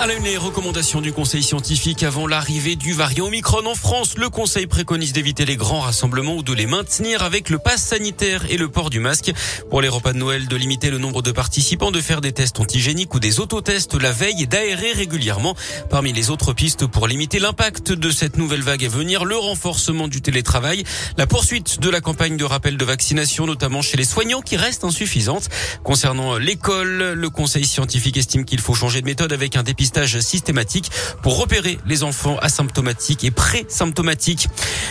À la une, les recommandations du Conseil scientifique avant l'arrivée du variant Omicron en France. Le Conseil préconise d'éviter les grands rassemblements ou de les maintenir avec le pass sanitaire et le port du masque. Pour les repas de Noël, de limiter le nombre de participants, de faire des tests antigéniques ou des autotests la veille et d'aérer régulièrement. Parmi les autres pistes pour limiter l'impact de cette nouvelle vague à venir, le renforcement du télétravail, la poursuite de la campagne de rappel de vaccination, notamment chez les soignants qui reste insuffisante. Concernant l'école, le Conseil scientifique estime qu'il faut changer de méthode avec un dépistage systématique pour repérer les enfants asymptomatiques et pré-symptomatiques.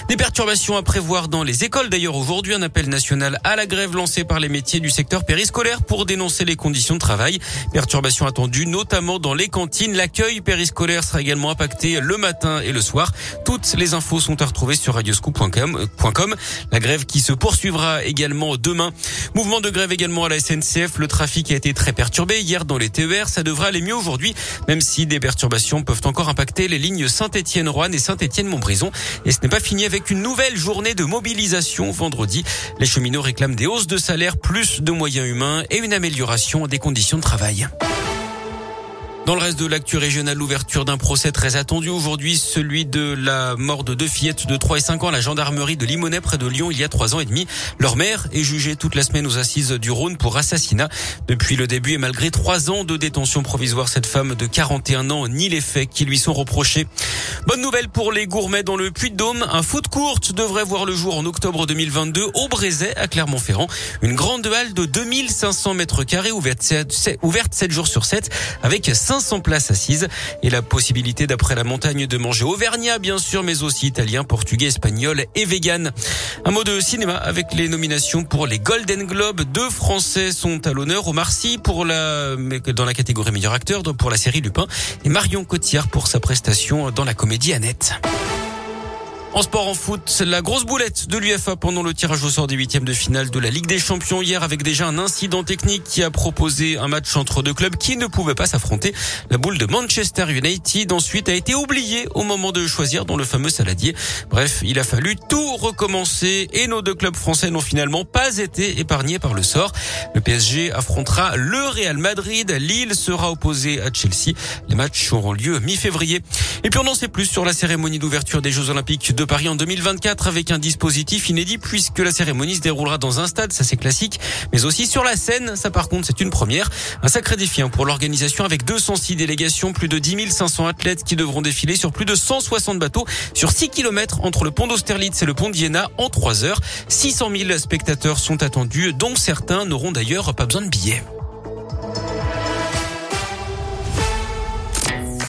Des perturbations à prévoir dans les écoles. D'ailleurs, aujourd'hui, un appel national à la grève lancé par les métiers du secteur périscolaire pour dénoncer les conditions de travail. Perturbations attendues notamment dans les cantines. L'accueil périscolaire sera également impacté le matin et le soir. Toutes les infos sont à retrouver sur radioscoop.com. La grève qui se poursuivra également demain. Mouvement de grève également à la SNCF. Le trafic a été très perturbé hier dans les TER. Ça devrait aller mieux aujourd'hui, même des perturbations peuvent encore impacter les lignes Saint-Étienne-Roanne et Saint-Étienne-Montbrison. Et ce n'est pas fini avec une nouvelle journée de mobilisation vendredi. Les cheminots réclament des hausses de salaire, plus de moyens humains et une amélioration des conditions de travail. Dans le reste de l'actu régionale, l'ouverture d'un procès très attendu aujourd'hui, celui de la mort de deux fillettes de 3 et 5 ans à la gendarmerie de Limonest près de Lyon il y a 3 ans et demi. Leur mère est jugée toute la semaine aux assises du Rhône pour assassinat. Depuis le début et malgré 3 ans de détention provisoire, cette femme de 41 ans nie les faits qui lui sont reprochés. Bonne nouvelle pour les gourmets dans le Puy-de-Dôme. Un foot courte devrait voir le jour en octobre 2022 au Brézet à Clermont-Ferrand. Une grande halle de 2500 mètres carrés ouverte 7, ouverte 7 jours sur 7 avec 500 places assises et la possibilité d'après la montagne de manger auvergnat bien sûr mais aussi italien, portugais, espagnol et vegan. Un mot de cinéma avec les nominations pour les Golden Globes. Deux Français sont à l'honneur. Omar Sy pour la dans la catégorie meilleur acteur pour la série Lupin et Marion Cotillard pour sa prestation dans la comédie Annette. En sport, en foot, la grosse boulette de l'UFA pendant le tirage au sort des huitièmes de finale de la Ligue des Champions hier avec déjà un incident technique qui a proposé un match entre deux clubs qui ne pouvaient pas s'affronter. La boule de Manchester United ensuite a été oubliée au moment de choisir dans le fameux saladier. Bref, il a fallu tout recommencer et nos deux clubs français n'ont finalement pas été épargnés par le sort. Le PSG affrontera le Real Madrid. Lille sera opposé à Chelsea. Les matchs auront lieu mi-février. Et puis on en sait plus sur la cérémonie d'ouverture des Jeux Olympiques de Paris en 2024 avec un dispositif inédit puisque la cérémonie se déroulera dans un stade, ça c'est classique, mais aussi sur la scène, ça par contre c'est une première. Un sacré défi hein, pour l'organisation avec 206 délégations, plus de 10 500 athlètes qui devront défiler sur plus de 160 bateaux sur 6 km entre le pont d'Austerlitz et le pont d'Iéna en 3 heures. 600 000 spectateurs sont attendus, dont certains n'auront d'ailleurs pas besoin de billets.